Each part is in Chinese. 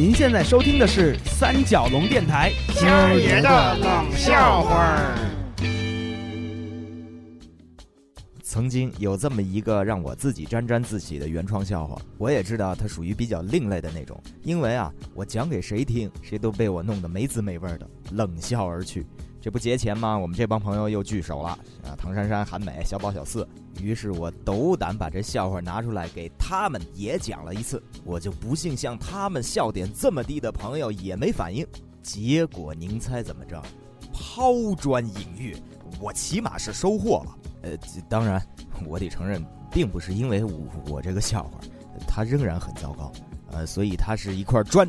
您现在收听的是三角龙电台今儿爷的冷笑话儿。曾经有这么一个让我自己沾沾自喜的原创笑话，我也知道它属于比较另类的那种，因为啊，我讲给谁听，谁都被我弄得没滋没味的，冷笑而去。这不节前吗？我们这帮朋友又聚首了啊！唐珊珊、韩美、小宝、小四。于是我斗胆把这笑话拿出来给他们也讲了一次。我就不信像他们笑点这么低的朋友也没反应。结果您猜怎么着？抛砖引玉，我起码是收获了。呃，当然，我得承认，并不是因为我我这个笑话，它仍然很糟糕。呃，所以它是一块砖。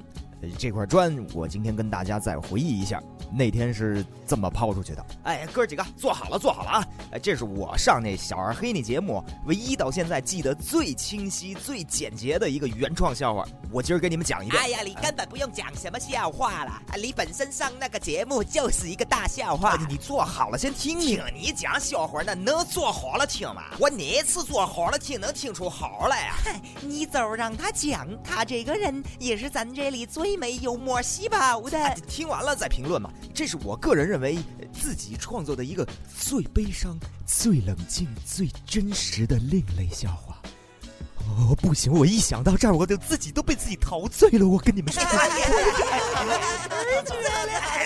这块砖，我今天跟大家再回忆一下。那天是这么抛出去的，哎，哥几个坐好了，坐好了啊！哎，这是我上那小二黑那节目唯一到现在记得最清晰、最简洁的一个原创笑话，我今儿给你们讲一遍。哎呀，你根本不用讲什么笑话了，啊，你本身上那个节目就是一个大笑话。你坐好了，先听听。你讲笑话那能坐好了听吗？我哪次坐好了听能听出好来呀？你就让他讲，他这个人也是咱这里最没幽默细胞的。听完了再评论嘛。这是我个人认为自己创作的一个最悲伤、最冷静、最真实的另类笑话。哦，不行，我一想到这儿，我就自己都被自己陶醉了。我跟你们说，太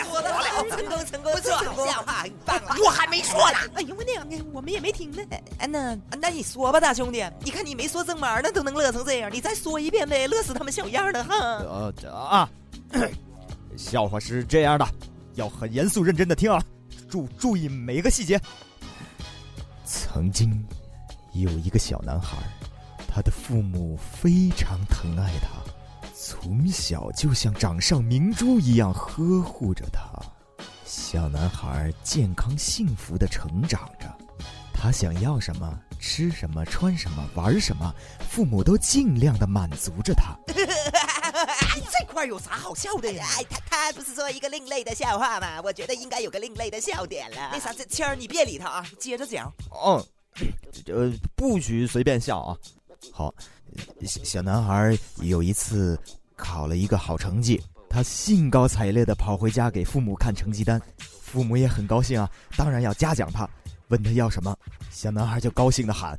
好了，成功成功，不错，笑话很棒啊！我还没说呢。哎呦我娘的，我们也没听呢。哎，那那你说吧，大兄弟，你看你没说正码呢，都能乐成这样，你再说一遍呗，乐死他们小样了哈。呃啊，笑话是这样的。要很严肃认真的听啊，注注意每一个细节。曾经有一个小男孩，他的父母非常疼爱他，从小就像掌上明珠一样呵护着他。小男孩健康幸福的成长着，他想要什么、吃什么、穿什么、玩什么，父母都尽量的满足着他。这块有啥好笑的呀？哎，他他不是说一个另类的笑话吗？我觉得应该有个另类的笑点了。那啥，这谦儿你别理他啊，接着讲。嗯，呃，不许随便笑啊。好，小男孩有一次考了一个好成绩，他兴高采烈的跑回家给父母看成绩单，父母也很高兴啊，当然要嘉奖他。问他要什么，小男孩就高兴的喊：“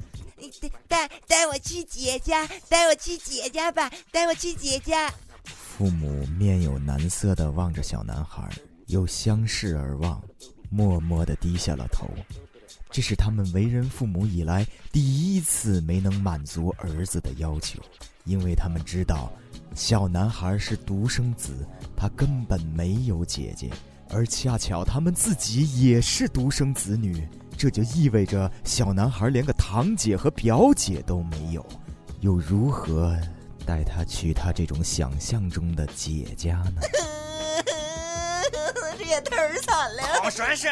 带带我去姐家，带我去姐家吧，带我去姐家。”父母面有难色的望着小男孩，又相视而望，默默的低下了头。这是他们为人父母以来第一次没能满足儿子的要求，因为他们知道，小男孩是独生子，他根本没有姐姐，而恰巧他们自己也是独生子女，这就意味着小男孩连个堂姐和表姐都没有，又如何？带他去他这种想象中的姐家呢？这也忒惨了。好说是，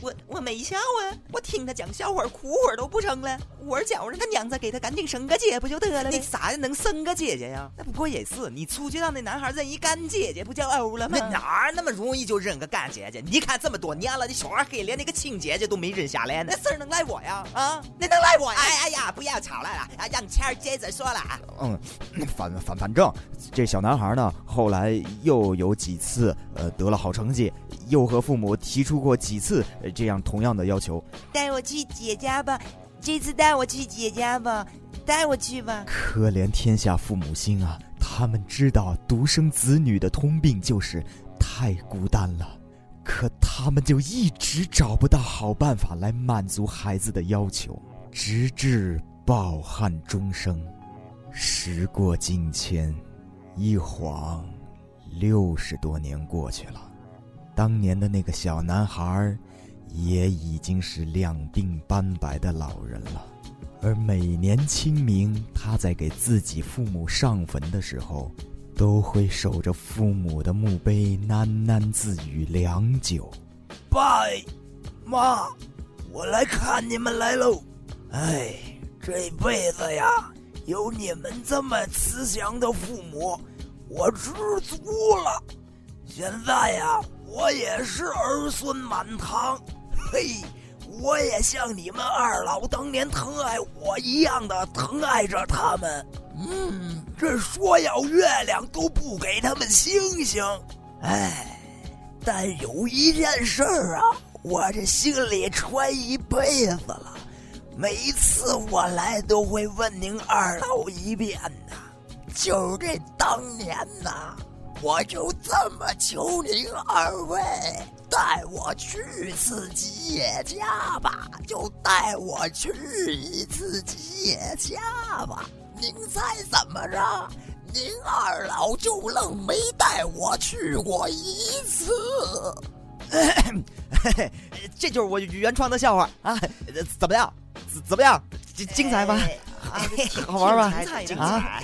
我我没笑啊，我听他讲笑话，哭会儿都不成了。我是觉着他娘子给他赶紧生个姐不就得了？你啥能生个姐姐呀？那不过也是，你出去让那男孩认一干姐姐，不就欧了吗？那哪那么容易就认个干姐姐？你看这么多年了，你小二黑连那个亲姐姐都没认下来呢。那事儿能赖我呀？啊，那能赖我呀？哎呀，不要吵了啊，让谦儿接着说了啊。嗯，反反反正这小男孩呢，后来又有几次呃得了好成绩。又和父母提出过几次这样同样的要求，带我去姐家吧，这次带我去姐家吧，带我去吧。可怜天下父母心啊！他们知道独生子女的通病就是太孤单了，可他们就一直找不到好办法来满足孩子的要求，直至抱憾终生。时过境迁，一晃六十多年过去了。当年的那个小男孩，也已经是两鬓斑白的老人了。而每年清明，他在给自己父母上坟的时候，都会守着父母的墓碑，喃喃自语良久：“爸妈，我来看你们来喽！哎，这辈子呀，有你们这么慈祥的父母，我知足了。现在呀。”我也是儿孙满堂，嘿，我也像你们二老当年疼爱我一样的疼爱着他们。嗯，这说要月亮都不给他们星星，哎，但有一件事儿啊，我这心里揣一辈子了。每次我来都会问您二老一遍呐，就是这当年呐，我就这么求您二位带我去一次吉野家吧，就带我去一次吉野家吧。您猜怎么着？您二老就愣没带我去过一次。这就是我原创的笑话啊！怎么样？怎怎么样？精精彩吧？好玩吧？啊，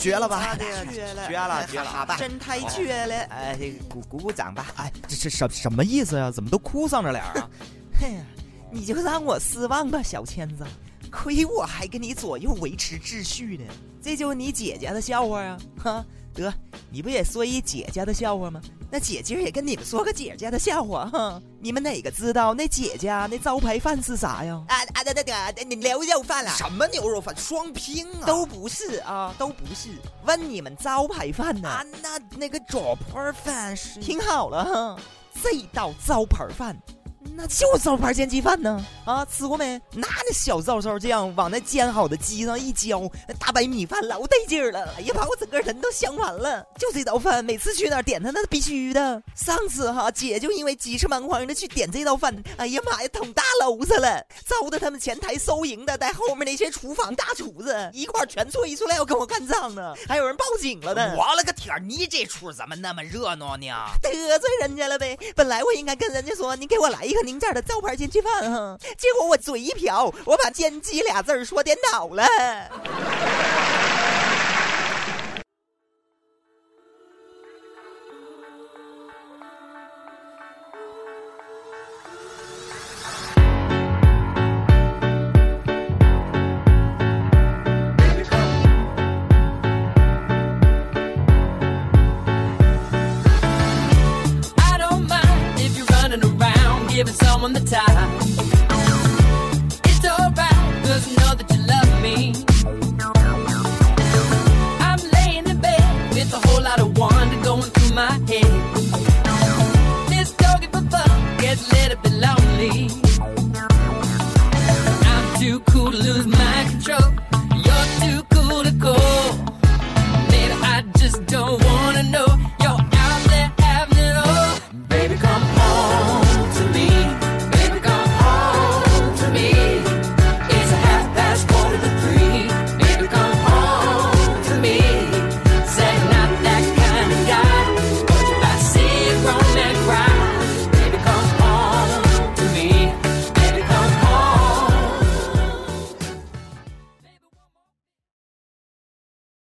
绝了吧？绝了，绝了，绝了！好吧，真太绝了！哎，鼓鼓鼓掌吧！哎，这这什什么意思呀？怎么都哭丧着脸啊？嘿呀，你就让我失望吧，小千子。亏我还跟你左右维持秩序呢。这就是你姐姐的笑话啊！哈，得，你不也说一姐家的笑话吗？那姐今儿也跟你们说个姐家的笑话哈。你们哪个知道那姐家那招牌饭是啥呀？啊啊，对对对，你牛肉饭啊？什么牛肉饭？双拼啊？都不是啊，都不是。问你们招牌饭呢？啊，那那个招牌饭是？听好了哈，这道招牌饭。那就招牌煎鸡饭呢啊，吃过没？拿那小灶烧酱往那煎好的鸡上一浇，那大白米饭老得劲儿了。哎呀，把我整个人都香完了。就这道饭，每次去那儿点它那是必须的。上次哈，姐就因为急赤蛮慌的去点这道饭，哎呀妈呀，捅大娄子了，糟的他们前台收银的带后面那些厨房大厨子一块全催出来要跟我干仗呢，还有人报警了呢。我了个天，你这出怎么那么热闹呢？得罪人家了呗。本来我应该跟人家说，你给我来一个。您这儿的招牌煎鸡饭哈，结果我嘴一瓢，我把“煎鸡”俩字儿说颠倒了。On the top.